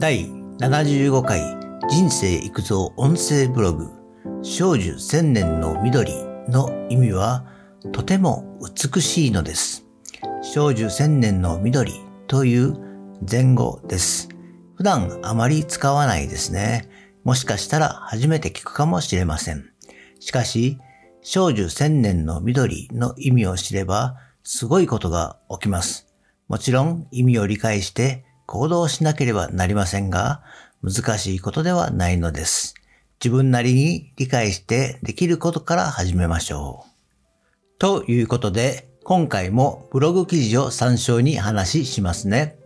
第75回人生育造音声ブログ少女千年の緑の意味はとても美しいのです。少女千年の緑という前後です。普段あまり使わないですね。もしかしたら初めて聞くかもしれません。しかし、少女千年の緑の意味を知れば、すごいことが起きます。もちろん意味を理解して行動しなければなりませんが、難しいことではないのです。自分なりに理解してできることから始めましょう。ということで、今回もブログ記事を参照に話しますね。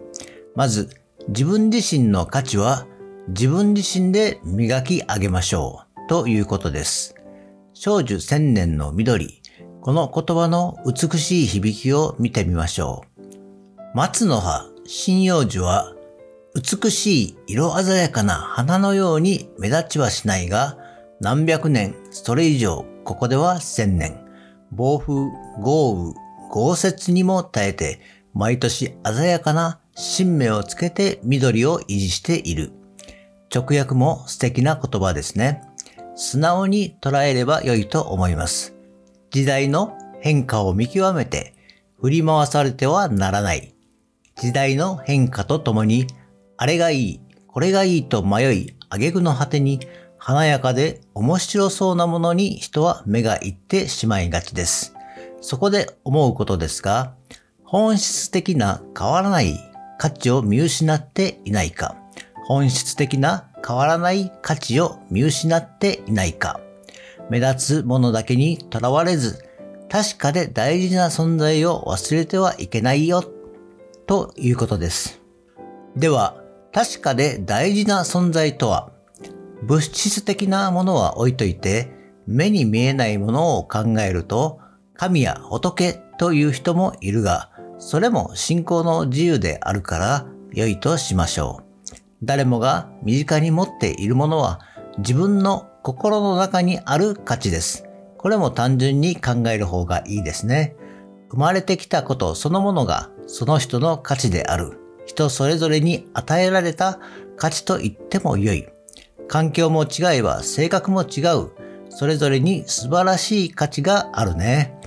まず、自分自身の価値は自分自身で磨き上げましょうということです。少女千年の緑。この言葉の美しい響きを見てみましょう。松の葉、針葉樹は美しい色鮮やかな花のように目立ちはしないが、何百年、それ以上、ここでは千年。暴風、豪雨、豪雪にも耐えて、毎年鮮やかな新芽をつけて緑を維持している。直訳も素敵な言葉ですね。素直に捉えれば良いと思います。時代の変化を見極めて振り回されてはならない。時代の変化とともに、あれがいい、これがいいと迷い、挙句の果てに華やかで面白そうなものに人は目がいってしまいがちです。そこで思うことですが、本質的な変わらない価値を見失っていないか、本質的な変わらない価値を見失っていないか、目立つものだけにとらわれず、確かで大事な存在を忘れてはいけないよ、ということです。では、確かで大事な存在とは、物質的なものは置いといて、目に見えないものを考えると、神や仏という人もいるが、それも信仰の自由であるから良いとしましょう。誰もが身近に持っているものは自分の心の中にある価値です。これも単純に考える方がいいですね。生まれてきたことそのものがその人の価値である。人それぞれに与えられた価値と言っても良い。環境も違えば性格も違う。それぞれに素晴らしい価値があるね。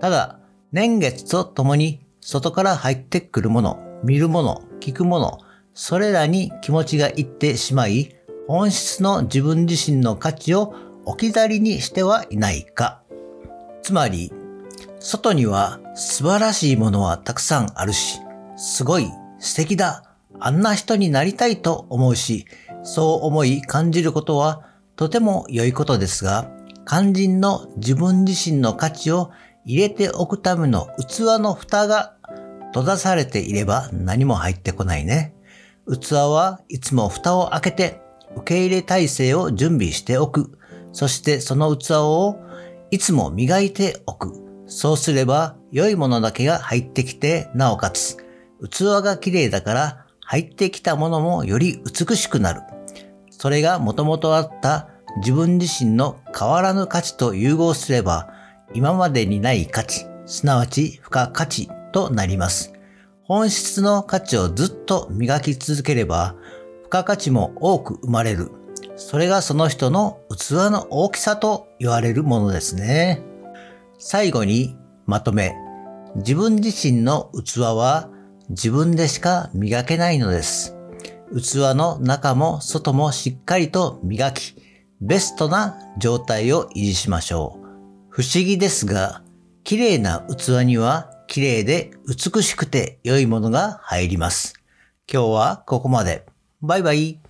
ただ、年月とともに外から入ってくるもの、見るもの、聞くもの、それらに気持ちがいってしまい、本質の自分自身の価値を置き去りにしてはいないか。つまり、外には素晴らしいものはたくさんあるし、すごい、素敵だ、あんな人になりたいと思うし、そう思い感じることはとても良いことですが、肝心の自分自身の価値を入れておくための器の蓋が閉ざされていれば何も入ってこないね。器はいつも蓋を開けて受け入れ体制を準備しておく。そしてその器をいつも磨いておく。そうすれば良いものだけが入ってきて、なおかつ器が綺麗だから入ってきたものもより美しくなる。それが元々あった自分自身の変わらぬ価値と融合すれば、今までにない価値、すなわち付加価値となります。本質の価値をずっと磨き続ければ、付加価値も多く生まれる。それがその人の器の大きさと言われるものですね。最後にまとめ。自分自身の器は自分でしか磨けないのです。器の中も外もしっかりと磨き、ベストな状態を維持しましょう。不思議ですが、綺麗な器には綺麗で美しくて良いものが入ります。今日はここまで。バイバイ。